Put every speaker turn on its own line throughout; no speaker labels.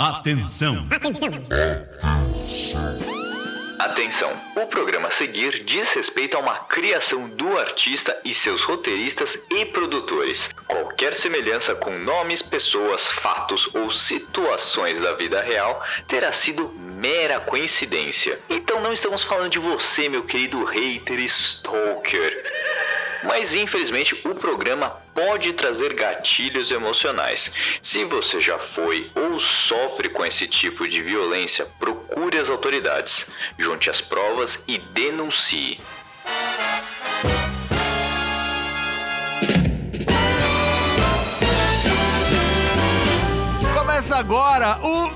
Atenção!
Atenção! O programa a seguir diz respeito a uma criação do artista e seus roteiristas e produtores. Qualquer semelhança com nomes, pessoas, fatos ou situações da vida real terá sido mera coincidência. Então não estamos falando de você, meu querido hater stalker. Mas infelizmente o programa pode trazer gatilhos emocionais. Se você já foi ou sofre com esse tipo de violência, procure as autoridades, junte as provas e denuncie.
Começa agora o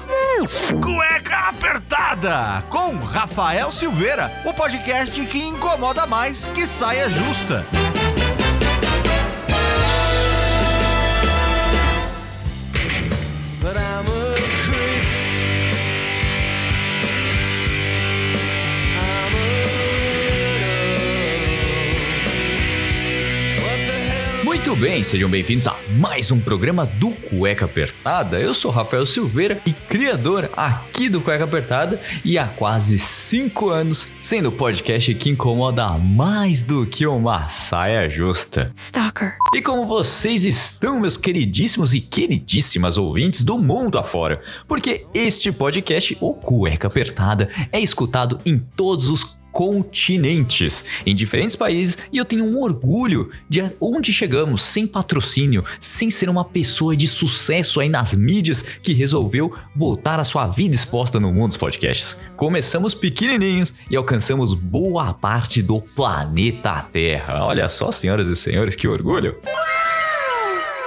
Cueca Apertada com Rafael Silveira, o podcast que incomoda mais que saia justa.
But I'm
Muito bem, sejam bem-vindos a mais um programa do Cueca Apertada. Eu sou Rafael Silveira e criador aqui do Cueca Apertada e há quase 5 anos sendo o podcast que incomoda mais do que uma saia justa.
Stalker.
E como vocês estão, meus queridíssimos e queridíssimas ouvintes do mundo afora? Porque este podcast, o Cueca Apertada, é escutado em todos os continentes, em diferentes países, e eu tenho um orgulho de onde chegamos, sem patrocínio, sem ser uma pessoa de sucesso aí nas mídias que resolveu botar a sua vida exposta no mundo dos podcasts. Começamos pequenininhos e alcançamos boa parte do planeta Terra. Olha só, senhoras e senhores, que orgulho!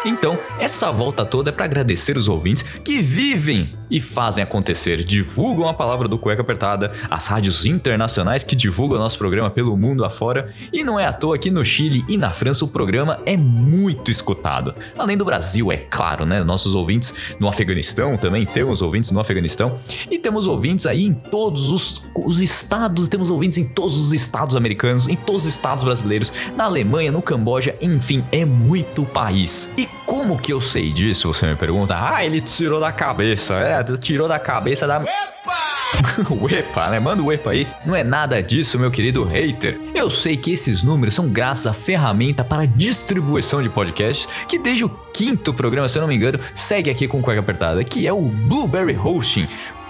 Então, essa volta toda é para agradecer os ouvintes que vivem e fazem acontecer, divulgam a palavra do Cueca Apertada, as rádios internacionais que divulgam nosso programa pelo mundo afora, e não é à toa que no Chile e na França o programa é muito escutado. Além do Brasil, é claro, né? Nossos ouvintes no Afeganistão também temos ouvintes no Afeganistão, e temos ouvintes aí em todos os, os estados, temos ouvintes em todos os estados americanos, em todos os estados brasileiros, na Alemanha, no Camboja, enfim, é muito país. E como que eu sei disso? Você me pergunta. Ah, ele tirou da cabeça. É, tirou da cabeça da. o EPA, né? Manda o EPA aí. Não é nada disso, meu querido hater. Eu sei que esses números são graças à ferramenta para distribuição de podcasts, que desde o quinto programa, se eu não me engano, segue aqui com cueca apertada, que é o Blueberry Hosting.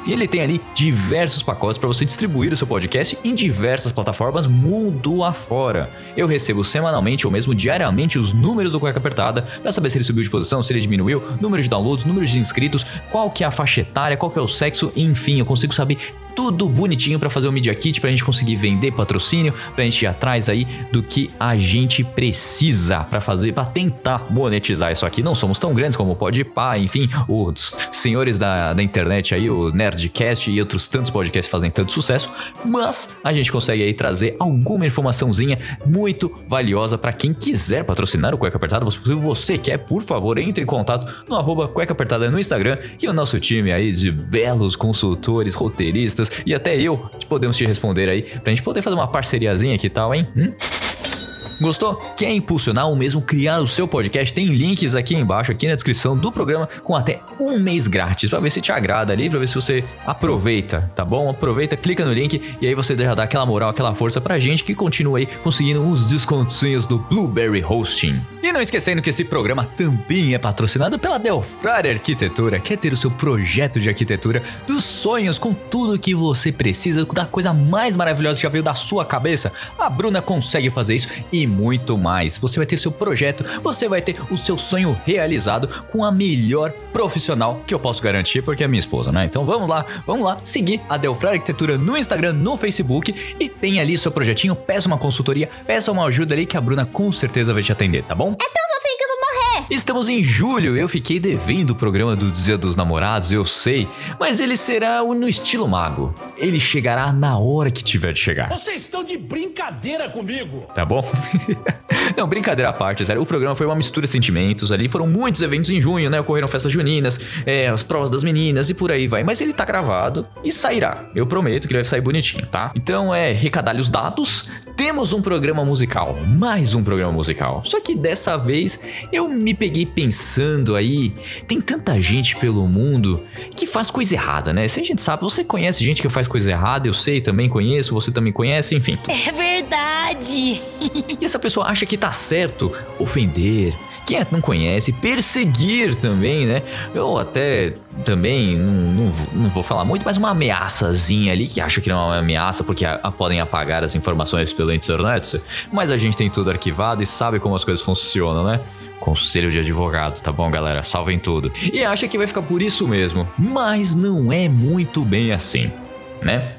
E ele tem ali diversos pacotes para você distribuir o seu podcast em diversas plataformas mundo afora. Eu recebo semanalmente ou mesmo diariamente os números do Cueca Apertada para saber se ele subiu de posição, se ele diminuiu, número de downloads, número de inscritos, qual que é a faixa etária, qual que é o sexo, enfim, eu consigo saber tudo bonitinho para fazer o Media Kit, pra gente conseguir vender patrocínio, pra gente ir atrás aí do que a gente precisa para fazer, para tentar monetizar isso aqui. Não somos tão grandes como o Podpah, enfim, os senhores da, da internet aí, o Nerdcast e outros tantos podcasts fazem tanto sucesso, mas a gente consegue aí trazer alguma informaçãozinha muito valiosa para quem quiser patrocinar o Cueca Apertada. Se você quer, por favor, entre em contato no arroba Cueca Apertada no Instagram, que o nosso time aí de belos consultores, roteiristas, e até eu podemos te responder aí, pra gente poder fazer uma parceriazinha aqui e tal, hein? Hum? Gostou? Quer impulsionar ou mesmo criar o seu podcast? Tem links aqui embaixo, aqui na descrição do programa, com até um mês grátis, para ver se te agrada ali, para ver se você aproveita, tá bom? Aproveita, clica no link e aí você já dá aquela moral, aquela força pra gente que continua aí conseguindo uns descontinhos do Blueberry Hosting. E não esquecendo que esse programa também é patrocinado pela Delfrari Arquitetura. Quer ter o seu projeto de arquitetura dos sonhos com tudo que você precisa, da coisa mais maravilhosa que já veio da sua cabeça? A Bruna consegue fazer isso e muito mais. Você vai ter seu projeto, você vai ter o seu sonho realizado com a melhor profissional que eu posso garantir, porque é minha esposa, né? Então vamos lá, vamos lá, seguir a Delfrari Arquitetura no Instagram, no Facebook e tem ali seu projetinho, peça uma consultoria, peça uma ajuda ali que a Bruna com certeza vai te atender, tá bom?
É tão
Estamos em julho, eu fiquei devendo o programa do Dia dos Namorados, eu sei, mas ele será no estilo mago. Ele chegará na hora que tiver de chegar.
Vocês estão de brincadeira comigo?
Tá bom? Não, brincadeira à parte, sério. O programa foi uma mistura de sentimentos ali. Foram muitos eventos em junho, né? Ocorreram festas juninas, é, as provas das meninas e por aí vai. Mas ele tá gravado e sairá. Eu prometo que ele vai sair bonitinho, tá? Então é recadalhe os dados, temos um programa musical, mais um programa musical. Só que dessa vez eu me peguei pensando aí, tem tanta gente pelo mundo que faz coisa errada, né? Se a gente sabe, você conhece gente que faz coisa errada, eu sei, também conheço, você também conhece, enfim.
É verdade.
E essa pessoa acha que tá certo ofender, quem não conhece, perseguir também, né? Eu até também não, não, não vou falar muito, mas uma ameaçazinha ali que acha que não é uma ameaça porque a, a podem apagar as informações pela internet. Mas a gente tem tudo arquivado e sabe como as coisas funcionam, né? Conselho de advogado, tá bom, galera? Salvem tudo. E acha que vai ficar por isso mesmo, mas não é muito bem assim, né?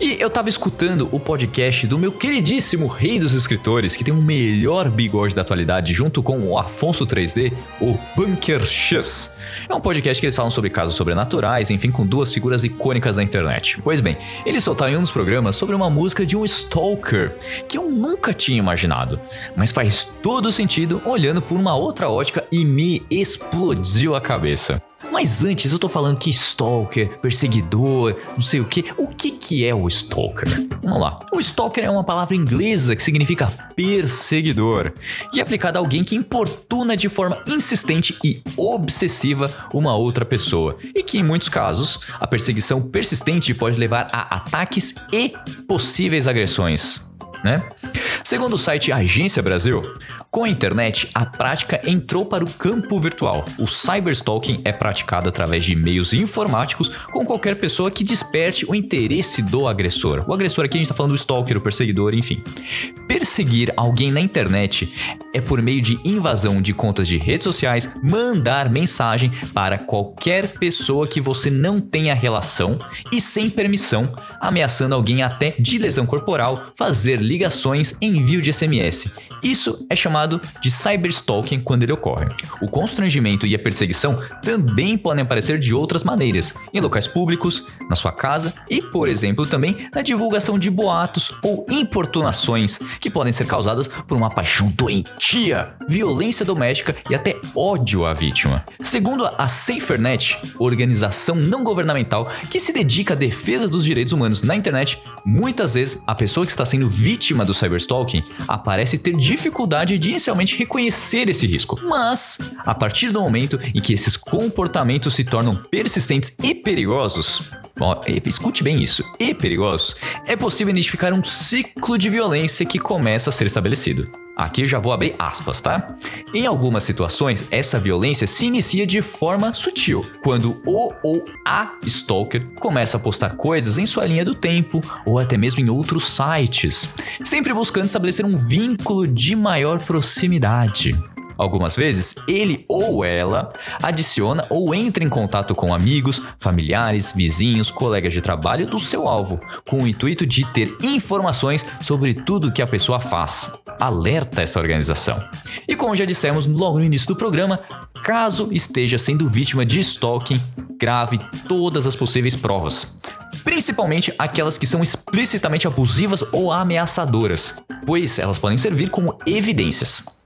E eu tava escutando o podcast do meu queridíssimo rei dos escritores, que tem o melhor bigode da atualidade, junto com o Afonso 3D, o Bunker X. É um podcast que eles falam sobre casos sobrenaturais, enfim, com duas figuras icônicas da internet. Pois bem, eles soltaram em um dos programas sobre uma música de um stalker, que eu nunca tinha imaginado, mas faz todo sentido olhando por uma outra ótica e me explodiu a cabeça. Mas antes eu tô falando que stalker, perseguidor, não sei o que. O que que é o stalker? Vamos lá. O stalker é uma palavra inglesa que significa perseguidor e é aplicada a alguém que importuna de forma insistente e obsessiva uma outra pessoa. E que em muitos casos a perseguição persistente pode levar a ataques e possíveis agressões. Né? Segundo o site Agência Brasil, com a internet, a prática entrou para o campo virtual. O cyberstalking é praticado através de meios informáticos com qualquer pessoa que desperte o interesse do agressor. O agressor aqui a gente está falando do stalker, o perseguidor, enfim. Perseguir alguém na internet é por meio de invasão de contas de redes sociais, mandar mensagem para qualquer pessoa que você não tenha relação e sem permissão, ameaçando alguém até de lesão corporal, fazer ligações, envio de SMS. Isso é chamado de cyberstalking quando ele ocorre. O constrangimento e a perseguição também podem aparecer de outras maneiras, em locais públicos, na sua casa e, por exemplo, também na divulgação de boatos ou importunações que podem ser causadas por uma paixão doentia, violência doméstica e até ódio à vítima. Segundo a SaferNet, organização não governamental que se dedica à defesa dos direitos humanos na internet, muitas vezes a pessoa que está sendo vítima do cyberstalking aparece ter dificuldade de inicialmente reconhecer esse risco. Mas, a partir do momento em que esses comportamentos se tornam persistentes e perigosos, Ó, escute bem isso. E perigosos, é possível identificar um ciclo de violência que começa a ser estabelecido. Aqui já vou abrir aspas, tá? Em algumas situações, essa violência se inicia de forma sutil, quando o ou a stalker começa a postar coisas em sua linha do tempo ou até mesmo em outros sites, sempre buscando estabelecer um vínculo de maior proximidade. Algumas vezes, ele ou ela adiciona ou entra em contato com amigos, familiares, vizinhos, colegas de trabalho do seu alvo, com o intuito de ter informações sobre tudo que a pessoa faz. Alerta essa organização. E como já dissemos logo no início do programa, caso esteja sendo vítima de stalking, grave todas as possíveis provas principalmente aquelas que são explicitamente abusivas ou ameaçadoras, pois elas podem servir como evidências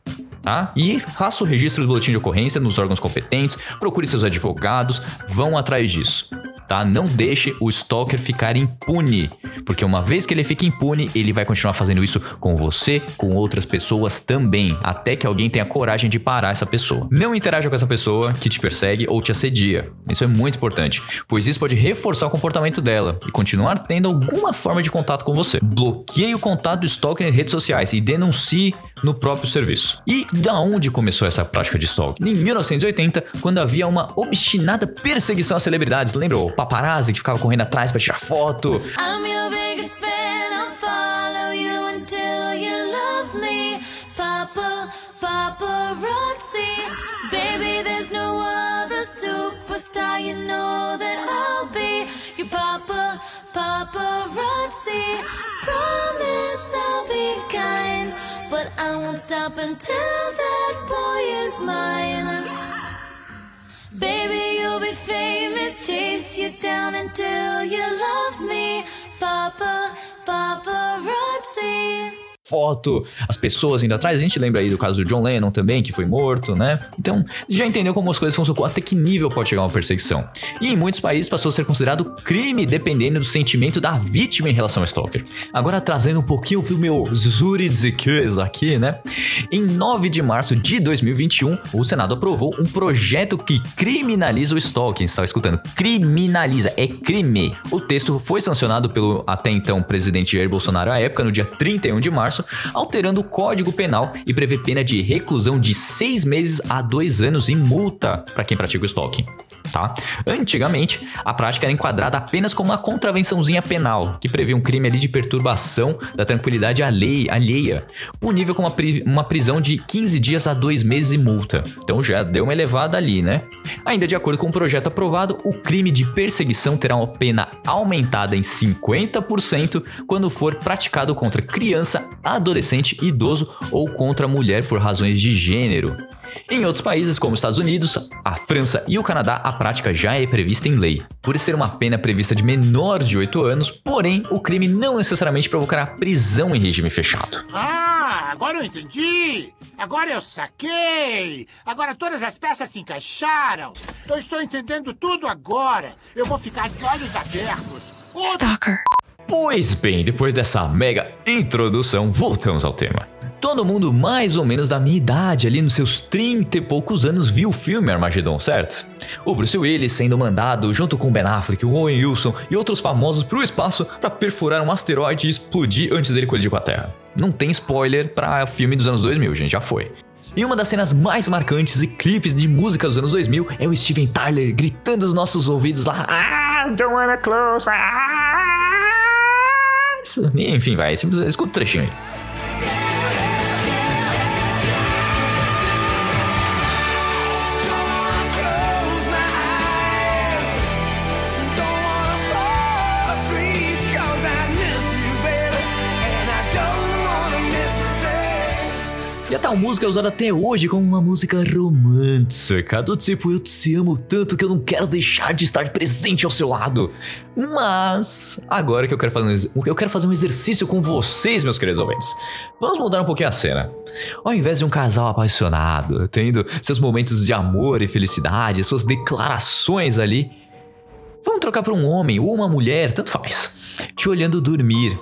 tá? E faça o registro do boletim de ocorrência nos órgãos competentes, procure seus advogados, vão atrás disso. Tá? Não deixe o stalker ficar impune, porque uma vez que ele fica impune, ele vai continuar fazendo isso com você, com outras pessoas também, até que alguém tenha coragem de parar essa pessoa. Não interaja com essa pessoa que te persegue ou te assedia. Isso é muito importante, pois isso pode reforçar o comportamento dela e continuar tendo alguma forma de contato com você. Bloqueie o contato do stalker em redes sociais e denuncie no próprio serviço. E da onde começou essa prática de stalking? Em 1980, quando havia uma obstinada perseguição às celebridades, lembrou? paparazzi que ficava correndo atrás para tirar foto.
I'm your biggest fan. I'll follow you until you love me. Papa, paparazzi. Baby, there's no other superstar. You know that I'll be your papa, paparazzi. I won't stop until that boy is mine. Baby, you'll be famous, chase you down until you love me. Papa, paparazzi.
Foto, as pessoas indo atrás. A gente lembra aí do caso do John Lennon também, que foi morto, né? Então, já entendeu como as coisas funcionam, até que nível pode chegar uma perseguição. E em muitos países passou a ser considerado crime dependendo do sentimento da vítima em relação ao stalker. Agora trazendo um pouquinho pro meu Zuridzikes aqui, né? Em 9 de março de 2021, o Senado aprovou um projeto que criminaliza o stalking. Estava escutando? Criminaliza, é crime. O texto foi sancionado pelo até então presidente Jair Bolsonaro à época, no dia 31 de março, alterando o Código Penal e prevê pena de reclusão de seis meses a dois anos e multa para quem pratica o stalking. Tá? Antigamente, a prática era enquadrada apenas como uma contravençãozinha penal, que previa um crime ali de perturbação da tranquilidade alhei- alheia, punível com uma, pri- uma prisão de 15 dias a 2 meses e multa. Então já deu uma elevada ali, né? Ainda de acordo com o projeto aprovado, o crime de perseguição terá uma pena aumentada em 50% quando for praticado contra criança, adolescente, idoso ou contra mulher por razões de gênero. Em outros países, como os Estados Unidos, a França e o Canadá, a prática já é prevista em lei. Por ser uma pena prevista de menor de 8 anos, porém, o crime não necessariamente provocará prisão em regime fechado.
Ah, agora eu entendi! Agora eu saquei! Agora todas as peças se encaixaram! Eu estou entendendo tudo agora! Eu vou ficar de olhos abertos! O
Stalker.
Pois bem, depois dessa mega introdução, voltamos ao tema. Todo mundo mais ou menos da minha idade, ali nos seus 30 e poucos anos, viu o filme Armageddon, certo? O Bruce Willis sendo mandado junto com Ben Affleck, Owen Wilson e outros famosos para o espaço para perfurar um asteroide e explodir antes dele colidir com a Terra. Não tem spoiler para filme dos anos 2000, gente, já foi. E uma das cenas mais marcantes e clipes de música dos anos 2000 é o Steven Tyler gritando nos nossos ouvidos lá: Ah, don't wanna close my eyes. Enfim, vai, escuta o trechinho aí. E a tal música é usada até hoje como uma música romântica, do tipo eu te amo tanto que eu não quero deixar de estar presente ao seu lado. Mas agora que eu quero fazer um, eu quero fazer um exercício com vocês, meus queridos ouvintes. Vamos mudar um pouquinho a cena. Ao invés de um casal apaixonado, tendo seus momentos de amor e felicidade, suas declarações ali, vamos trocar para um homem ou uma mulher, tanto faz, te olhando dormir,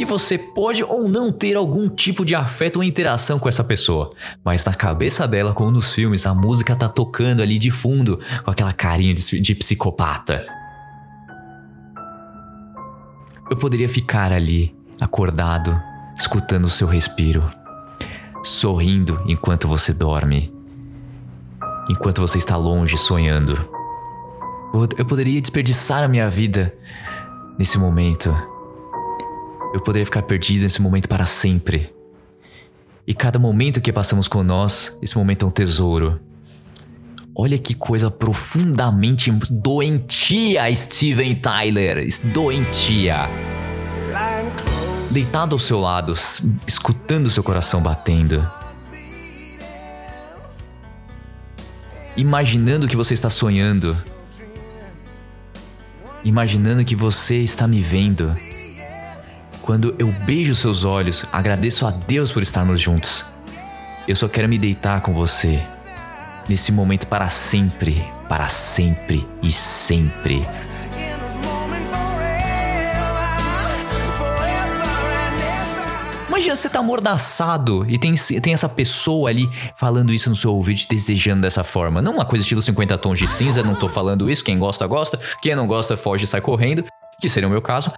e você pode ou não ter algum tipo de afeto ou interação com essa pessoa, mas na cabeça dela, como nos filmes, a música tá tocando ali de fundo, com aquela carinha de, de psicopata. Eu poderia ficar ali, acordado, escutando o seu respiro, sorrindo enquanto você dorme, enquanto você está longe sonhando. Eu- poderia desperdiçar a minha vida nesse momento. Eu poderia ficar perdido nesse momento para sempre. E cada momento que passamos com nós, esse momento é um tesouro. Olha que coisa profundamente doentia, Steven Tyler. Doentia. Deitado ao seu lado, escutando seu coração batendo. Imaginando que você está sonhando. Imaginando que você está me vendo. Quando eu beijo seus olhos, agradeço a Deus por estarmos juntos. Eu só quero me deitar com você. Nesse momento para sempre, para sempre e sempre. Imagina você tá amordaçado e tem, tem essa pessoa ali falando isso no seu ouvido, te desejando dessa forma. Não uma coisa estilo 50 tons de cinza, não tô falando isso. Quem gosta, gosta. Quem não gosta, foge e sai correndo. Que seria o meu caso.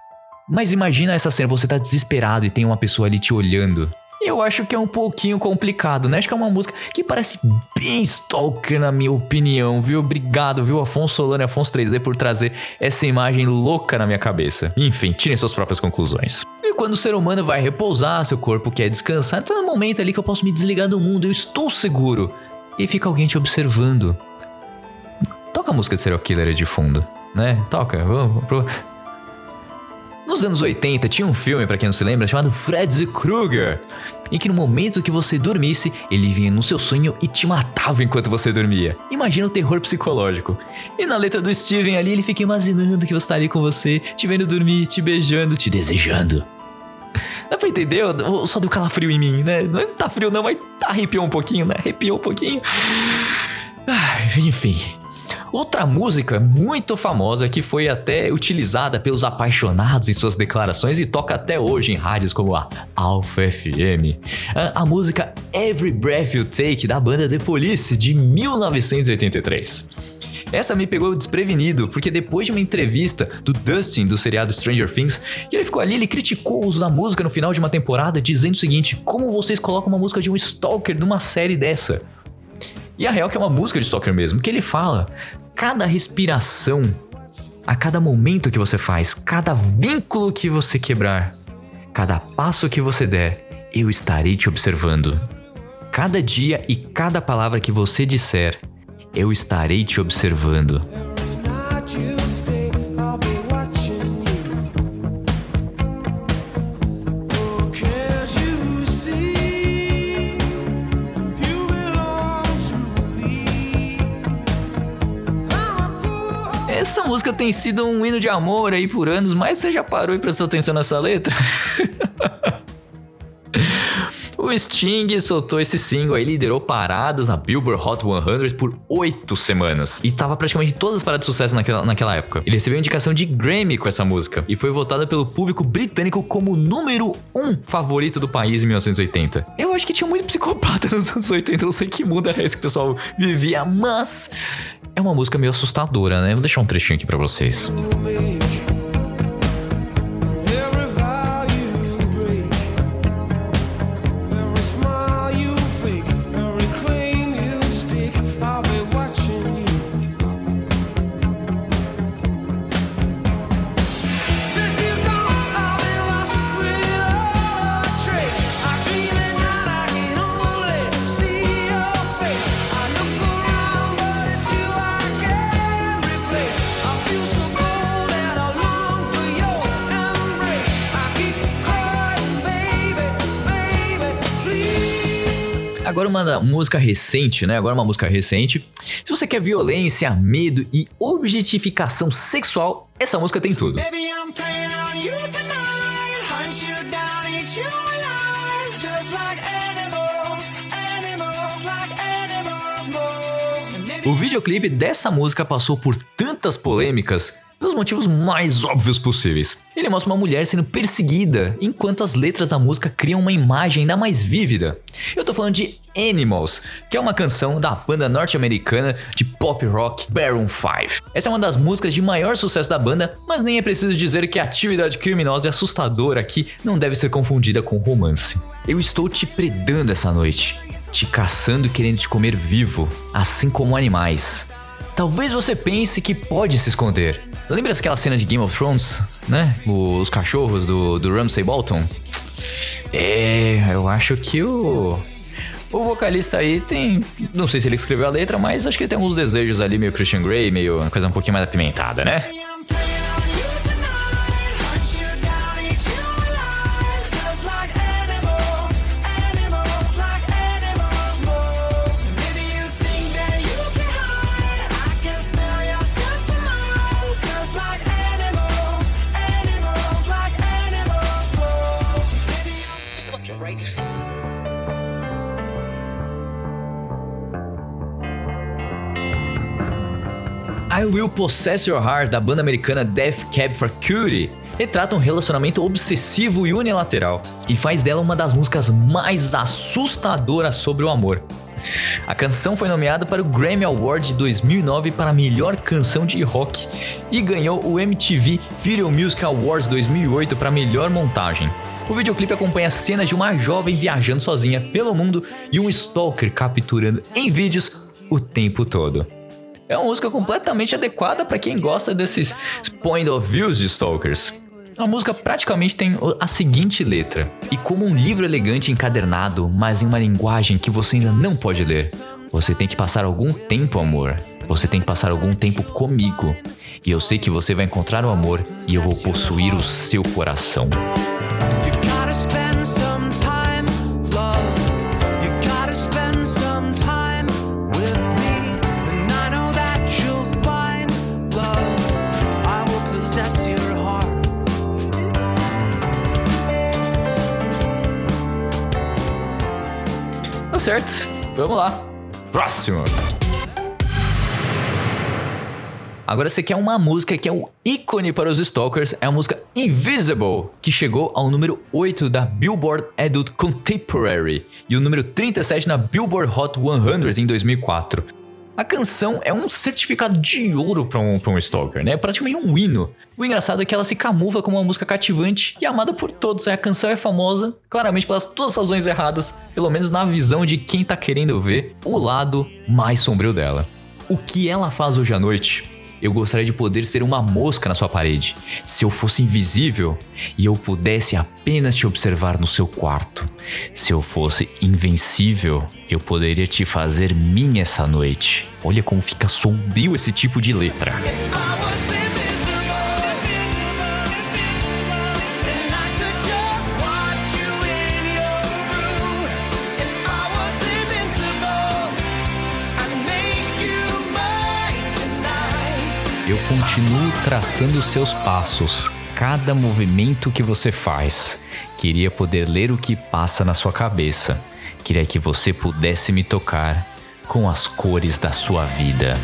Mas imagina essa cena, você tá desesperado e tem uma pessoa ali te olhando. Eu acho que é um pouquinho complicado, né? Acho que é uma música que parece bem stalker, na minha opinião, viu? Obrigado, viu, Afonso Solano e Afonso 3D por trazer essa imagem louca na minha cabeça. Enfim, tirem suas próprias conclusões. E quando o ser humano vai repousar, seu corpo quer descansar, é um momento ali que eu posso me desligar do mundo, eu estou seguro. E fica alguém te observando. Toca a música de serial killer de fundo, né? Toca, vamos. Pro... Nos anos 80 tinha um filme, pra quem não se lembra, chamado Freddy Krueger, em que no momento que você dormisse, ele vinha no seu sonho e te matava enquanto você dormia. Imagina o terror psicológico. E na letra do Steven ali, ele fica imaginando que você tá ali com você, te vendo dormir, te beijando, te desejando. Dá pra entender? Eu Só deu calafrio em mim, né? Não tá frio não, mas arrepiou um pouquinho, né? Arrepiou um pouquinho. Ai, enfim. Outra música muito famosa que foi até utilizada pelos apaixonados em suas declarações e toca até hoje em rádios como a Alpha FM. A, a música Every Breath You Take da banda The Police de 1983. Essa me pegou desprevenido, porque depois de uma entrevista do Dustin do seriado Stranger Things, que ele ficou ali, ele criticou o uso da música no final de uma temporada, dizendo o seguinte: como vocês colocam uma música de um Stalker numa série dessa? E a real é que é uma música de Stalker mesmo, que ele fala: cada respiração, a cada momento que você faz, cada vínculo que você quebrar, cada passo que você der, eu estarei te observando. Cada dia e cada palavra que você disser, eu estarei te observando. Música tem sido um hino de amor aí por anos, mas você já parou e prestou atenção nessa letra? O Sting soltou esse single aí, liderou paradas na Billboard Hot 100 por oito semanas. E estava praticamente todas as paradas de sucesso naquela, naquela época. Ele recebeu indicação de Grammy com essa música e foi votada pelo público britânico como o número um favorito do país em 1980. Eu acho que tinha muito psicopata nos anos 80, eu não sei que mundo era esse que o pessoal vivia, mas é uma música meio assustadora, né? Vou deixar um trechinho aqui pra vocês. Uma música recente, né? Agora uma música recente. Se você quer violência, medo e objetificação sexual, essa música tem tudo.
Baby, I'm playing on you tonight. Hunt you down, eat you alive. Just like animals, animals, like animals, moles. And maybe
O videoclipe dessa música passou por tantas polêmicas pelos motivos mais óbvios possíveis. Ele mostra uma mulher sendo perseguida, enquanto as letras da música criam uma imagem ainda mais vívida. Eu tô falando de Animals, que é uma canção da banda norte-americana de pop rock Baron 5. Essa é uma das músicas de maior sucesso da banda, mas nem é preciso dizer que a atividade criminosa e assustadora aqui não deve ser confundida com romance. Eu estou te predando essa noite, te caçando e querendo te comer vivo, assim como animais. Talvez você pense que pode se esconder. Lembra daquela cena de Game of Thrones, né? Os cachorros do, do Ramsay Bolton? É, eu acho que o. O vocalista aí tem. Não sei se ele escreveu a letra, mas acho que ele tem alguns desejos ali, meio Christian Grey, meio uma coisa um pouquinho mais apimentada, né?
I
Will Possess Your Heart, da banda americana Death Cab for Cutie, retrata um relacionamento obsessivo e unilateral e faz dela uma das músicas mais assustadoras sobre o amor. A canção foi nomeada para o Grammy Award de 2009 para a melhor canção de rock e ganhou o MTV Video Music Awards 2008 para a melhor montagem. O videoclipe acompanha cenas de uma jovem viajando sozinha pelo mundo e um stalker capturando em vídeos o tempo todo. É uma música completamente adequada para quem gosta desses point of views de stalkers. A música praticamente tem a seguinte letra: E como um livro elegante encadernado, mas em uma linguagem que você ainda não pode ler, você tem que passar algum tempo, amor. Você tem que passar algum tempo comigo. E eu sei que você vai encontrar o amor e eu vou possuir o seu coração. Certo, vamos lá. Próximo. Agora você quer uma música que é um ícone para os Stalkers, é a música Invisible, que chegou ao número 8 da Billboard Adult Contemporary e o número 37 na Billboard Hot 100 em 2004. A canção é um certificado de ouro para um, pra um Stalker, né? Praticamente um hino. O engraçado é que ela se camufla como uma música cativante e amada por todos. A canção é famosa, claramente pelas todas as razões erradas, pelo menos na visão de quem tá querendo ver o lado mais sombrio dela. O que ela faz hoje à noite? Eu gostaria de poder ser uma mosca na sua parede. Se eu fosse invisível e eu pudesse apenas te observar no seu quarto. Se eu fosse invencível, eu poderia te fazer minha essa noite. Olha como fica sombrio esse tipo de letra.
I
Eu continuo traçando seus passos, cada movimento que você faz. Queria poder ler o que passa na sua cabeça. Queria que você pudesse me tocar com as cores da sua vida.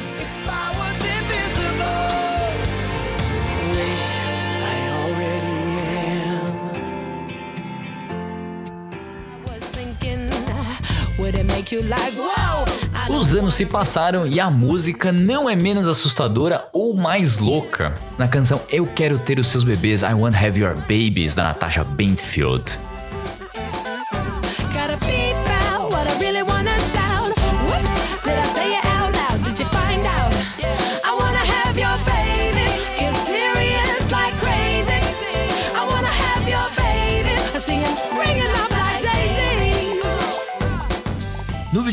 You like, whoa?
Os anos se passaram e a música não é menos assustadora ou mais louca. Na canção Eu Quero Ter os Seus Bebês, I Want Have Your Babies, da Natasha Bentfield.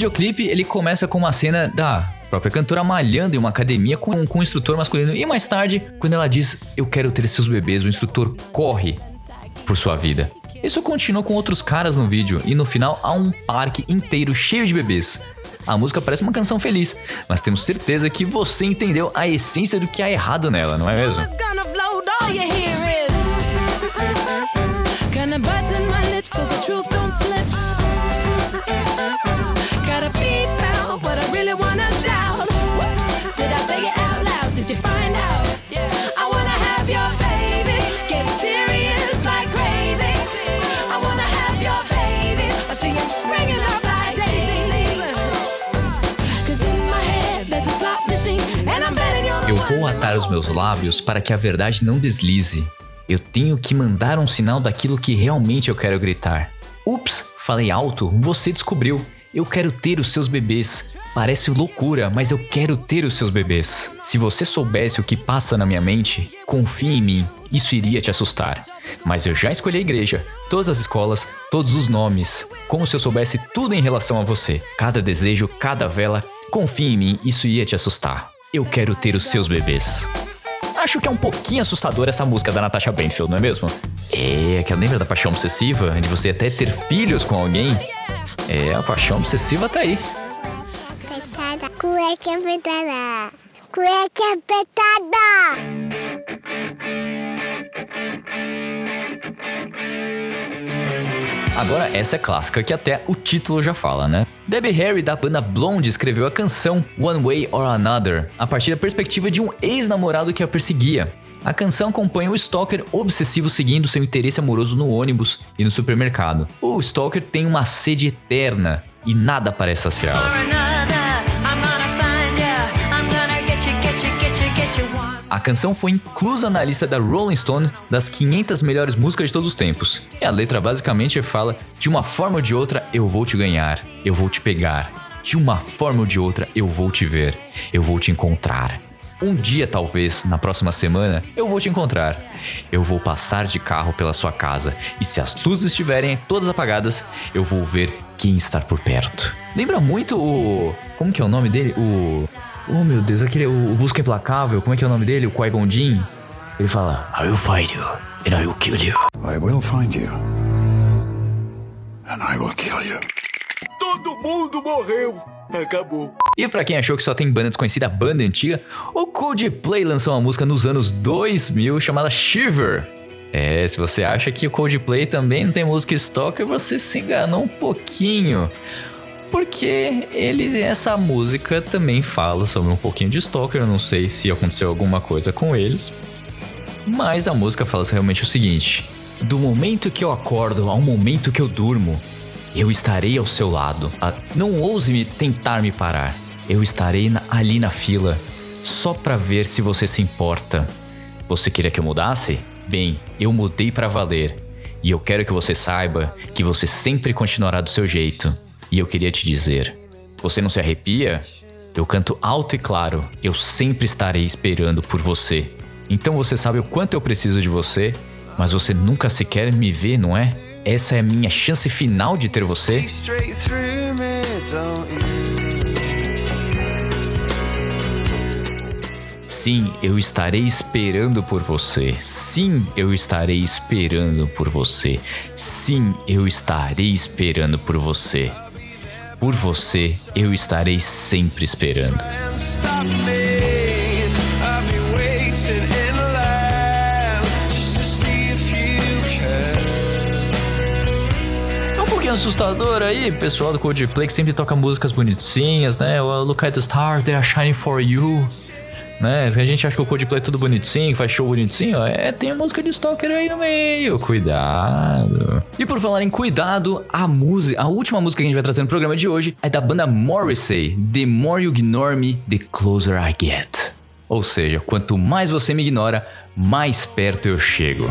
Videoclipe, ele começa com uma cena da própria cantora malhando em uma academia com, com um instrutor masculino. E mais tarde, quando ela diz Eu quero ter seus bebês, o instrutor corre por sua vida. Isso continua com outros caras no vídeo e no final há um parque inteiro cheio de bebês. A música parece uma canção feliz, mas temos certeza que você entendeu a essência do que há errado nela, não é mesmo? Vou atar os meus lábios para que a verdade não deslize. Eu tenho que mandar um sinal daquilo que realmente eu quero gritar. Ups, falei alto, você descobriu. Eu quero ter os seus bebês. Parece loucura, mas eu quero ter os seus bebês. Se você soubesse o que passa na minha mente, confie em mim, isso iria te assustar. Mas eu já escolhi a igreja, todas as escolas, todos os nomes, como se eu soubesse tudo em relação a você. Cada desejo, cada vela, confie em mim, isso ia te assustar. Eu quero ter os seus bebês. Acho que é um pouquinho assustadora essa música da Natasha Benfield, não é mesmo? É, que lembra da paixão obsessiva? De você até ter filhos com alguém? É, a paixão obsessiva tá aí.
Cueca apertada. Cueca apertada.
Agora, essa é clássica que até o título já fala, né? Debbie Harry, da banda Blonde, escreveu a canção One Way or Another a partir da perspectiva de um ex-namorado que a perseguia. A canção acompanha o Stalker obsessivo seguindo seu interesse amoroso no ônibus e no supermercado. O Stalker tem uma sede eterna e nada parece saciá-la. A canção foi inclusa na lista da Rolling Stone das 500 melhores músicas de todos os tempos. E a letra basicamente fala: de uma forma ou de outra eu vou te ganhar, eu vou te pegar. De uma forma ou de outra eu vou te ver, eu vou te encontrar. Um dia, talvez, na próxima semana, eu vou te encontrar. Eu vou passar de carro pela sua casa e se as luzes estiverem todas apagadas, eu vou ver quem está por perto. Lembra muito o. Como que é o nome dele? O. Oh meu Deus, aquele. O, o Busca Implacável, como é que é o nome dele? O Qui-Gon Jinn? Ele fala: I will find you and I will kill you.
I will find you. And I will kill you.
Todo mundo morreu. Acabou.
E pra quem achou que só tem banda desconhecida, banda antiga, o Coldplay lançou uma música nos anos 2000 chamada Shiver. É, se você acha que o Coldplay também não tem música Stalker, você se enganou um pouquinho. Porque ele, essa música também fala sobre um pouquinho de Stalker. Eu não sei se aconteceu alguma coisa com eles. Mas a música fala realmente o seguinte: Do momento que eu acordo ao momento que eu durmo, eu estarei ao seu lado. Ah, Não ouse me tentar me parar. Eu estarei ali na fila, só pra ver se você se importa. Você queria que eu mudasse? Bem, eu mudei pra valer. E eu quero que você saiba que você sempre continuará do seu jeito. E eu queria te dizer: você não se arrepia? Eu canto alto e claro, eu sempre estarei esperando por você. Então você sabe o quanto eu preciso de você, mas você nunca sequer me vê, não é? Essa é a minha chance final de ter você? Sim, eu estarei esperando por você. Sim, eu estarei esperando por você. Sim, eu estarei esperando por você. Por você, eu estarei sempre esperando. É assustador aí, pessoal do Coldplay que sempre toca músicas bonitinhas, né? Look at the Stars, They Are Shining For You. Né? A gente acha que o Coldplay é tudo bonitinho, faz show bonitinho. É, tem música de Stalker aí no meio. Cuidado. E por falar em cuidado, a música, a última música que a gente vai trazer no programa de hoje é da banda Morrissey. The more you ignore me, the closer I get. Ou seja, quanto mais você me ignora, mais perto eu chego.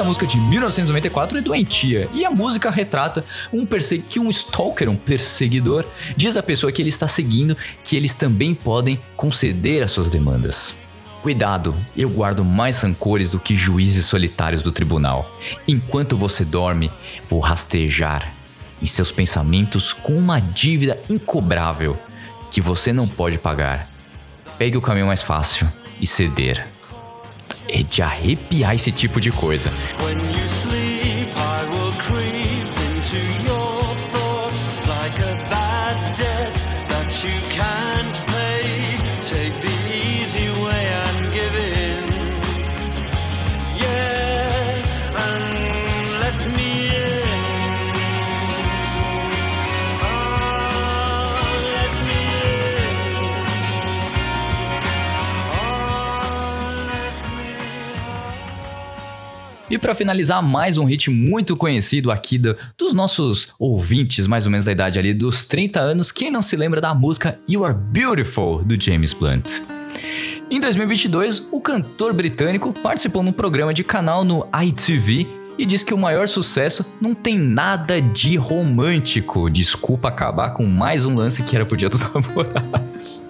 Essa música de 1994 é doentia e a música retrata um que um stalker, um perseguidor, diz à pessoa que ele está seguindo que eles também podem conceder as suas demandas. Cuidado, eu guardo mais rancores do que juízes solitários do tribunal. Enquanto você dorme, vou rastejar em seus pensamentos com uma dívida incobrável que você não pode pagar. Pegue o caminho mais fácil e ceder. É de arrepiar esse tipo de coisa. Pra finalizar, mais um hit muito conhecido aqui do- dos nossos ouvintes, mais ou menos da idade ali dos 30 anos. Quem não se lembra da música You Are Beautiful do James Blunt? Em 2022, o cantor britânico participou num programa de canal no ITV e disse que o maior sucesso não tem nada de romântico. Desculpa acabar com mais um lance que era pro Dia dos Namorados.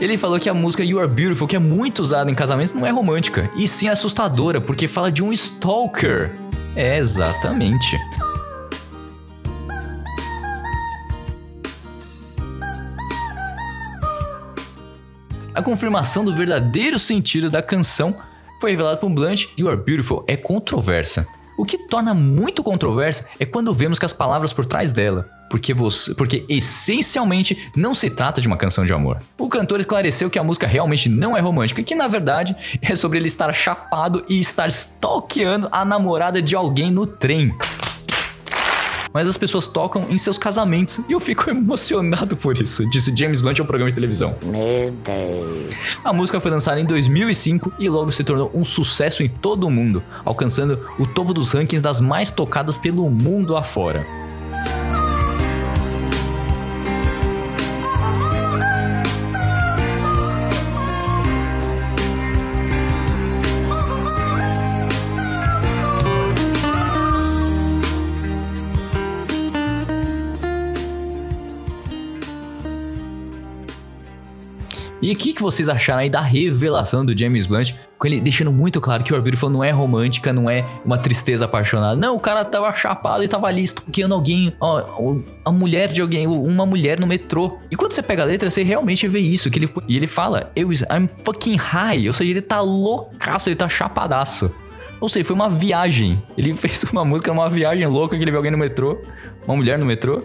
Ele falou que a música You Are Beautiful, que é muito usada em casamentos, não é romântica, e sim assustadora, porque fala de um stalker. É, exatamente. A confirmação do verdadeiro sentido da canção foi revelada por Blunt. You Are Beautiful é controversa. O que torna muito controversa é quando vemos que as palavras por trás dela, porque você, porque essencialmente não se trata de uma canção de amor. O cantor esclareceu que a música realmente não é romântica, que na verdade é sobre ele estar chapado e estar stalkeando a namorada de alguém no trem mas as pessoas tocam em seus casamentos e eu fico emocionado por isso, disse James Blunt ao programa de televisão.
Meu Deus.
A música foi lançada em 2005 e logo se tornou um sucesso em todo o mundo, alcançando o topo dos rankings das mais tocadas pelo mundo afora. E o que, que vocês acharam aí da revelação do James Blunt? Com ele deixando muito claro que o Beautiful não é romântica, não é uma tristeza apaixonada. Não, o cara tava chapado e tava ali stalkeando alguém, ó, a mulher de alguém, uma mulher no metrô. E quando você pega a letra, você realmente vê isso. Que ele, e ele fala, eu, I'm fucking high. Ou seja, ele tá loucaço, ele tá chapadaço. Ou seja, foi uma viagem. Ele fez uma música numa viagem louca que ele viu alguém no metrô, uma mulher no metrô.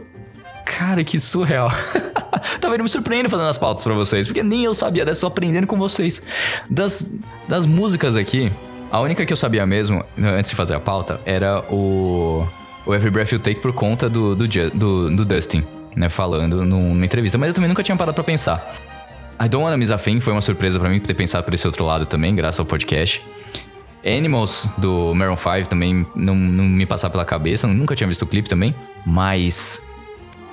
Cara, que surreal. tá vendo? Me surpreende fazendo as pautas pra vocês, porque nem eu sabia dessa, tô aprendendo com vocês. Das, das músicas aqui, a única que eu sabia mesmo, antes de fazer a pauta, era o, o Every Breath You Take por conta do, do, do, do Dustin, né? Falando num- numa entrevista. Mas eu também nunca tinha parado pra pensar. I Don't Wanna Miss a Thing foi uma surpresa pra mim ter pensado por esse outro lado também, graças ao podcast. Animals do Maroon 5 também não, não me passava pela cabeça, nunca tinha visto o clipe também. Mas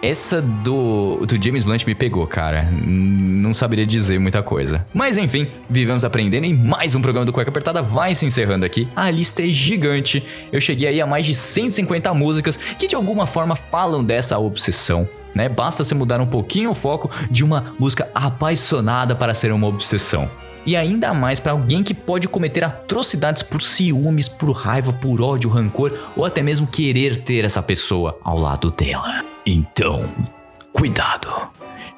essa do, do James Blunt me pegou, cara. Não saberia dizer muita coisa. Mas enfim, vivemos aprendendo e mais um programa do Cueca Apertada vai se encerrando aqui. A lista é gigante. Eu cheguei aí a mais de 150 músicas que de alguma forma falam dessa obsessão. Né? Basta você mudar um pouquinho o foco de uma música apaixonada para ser uma obsessão. E ainda mais para alguém que pode cometer atrocidades por ciúmes, por raiva, por ódio, rancor ou até mesmo querer ter essa pessoa ao lado dela. Então, cuidado.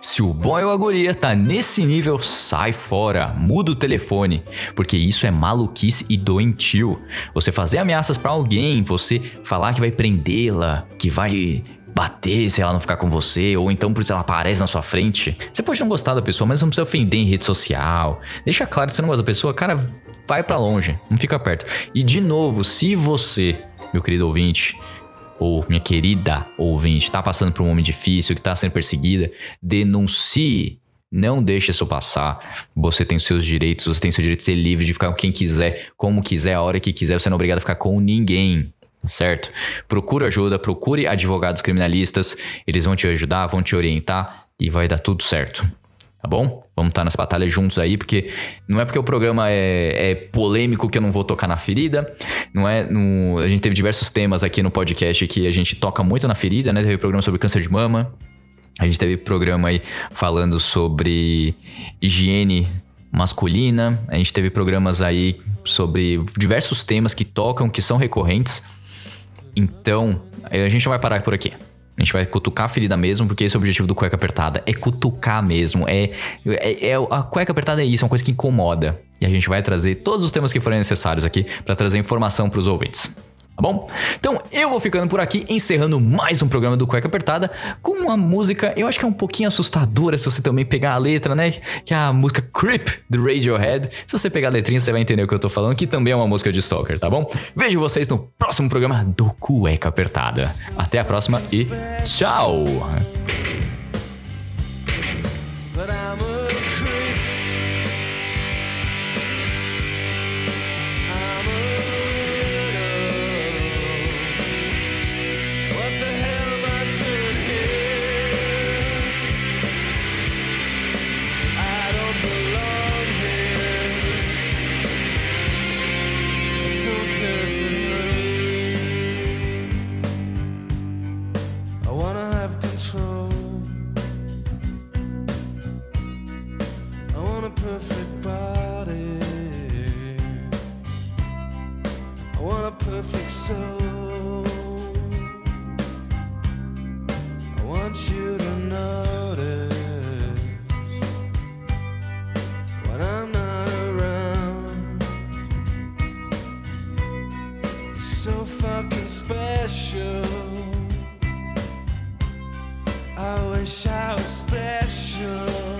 Se o boy ou a guria tá nesse nível, sai fora, muda o telefone, porque isso é maluquice e doentio. Você fazer ameaças pra alguém, você falar que vai prendê-la, que vai bater se ela não ficar com você, ou então por isso ela aparece na sua frente. Você pode não gostar da pessoa, mas não precisa ofender em rede social. Deixa claro que você não gosta da pessoa, cara, vai pra longe, não fica perto. E de novo, se você, meu querido ouvinte, ou minha querida ouvinte, tá passando por um momento difícil, que tá sendo perseguida, denuncie. Não deixe isso passar. Você tem os seus direitos, você tem o seu direito de ser livre, de ficar com quem quiser, como quiser, a hora que quiser. Você não é obrigado a ficar com ninguém. Certo? Procure ajuda, procure advogados criminalistas. Eles vão te ajudar, vão te orientar e vai dar tudo certo. Tá bom? Vamos estar nessa batalha juntos aí, porque não é porque o programa é, é polêmico que eu não vou tocar na ferida. Não é. no- a gente teve diversos temas aqui no podcast que a gente toca muito na ferida, né? Teve programa sobre câncer de mama. A gente teve programa aí falando sobre higiene masculina. A gente teve programas aí sobre diversos temas que tocam, que são recorrentes. Então, a gente não vai parar por aqui. A gente vai cutucar a ferida mesmo, porque esse é o objetivo do cueca apertada. É cutucar mesmo. É, é, é- a cueca apertada é isso, é uma coisa que incomoda. E a gente vai trazer todos os temas que forem necessários aqui pra trazer informação pros ouvintes. Tá bom? Então eu vou ficando por aqui, encerrando mais um programa do Cueca Apertada com uma música, eu acho que é um pouquinho assustadora se você também pegar a letra, né? Que é a música Creep do Radiohead. Se você pegar a letrinha, você vai entender o que eu tô falando, que também é uma música de Stalker, tá bom? Vejo vocês no próximo programa do Cueca Apertada. Até a próxima e tchau!
Special. I wish I was special.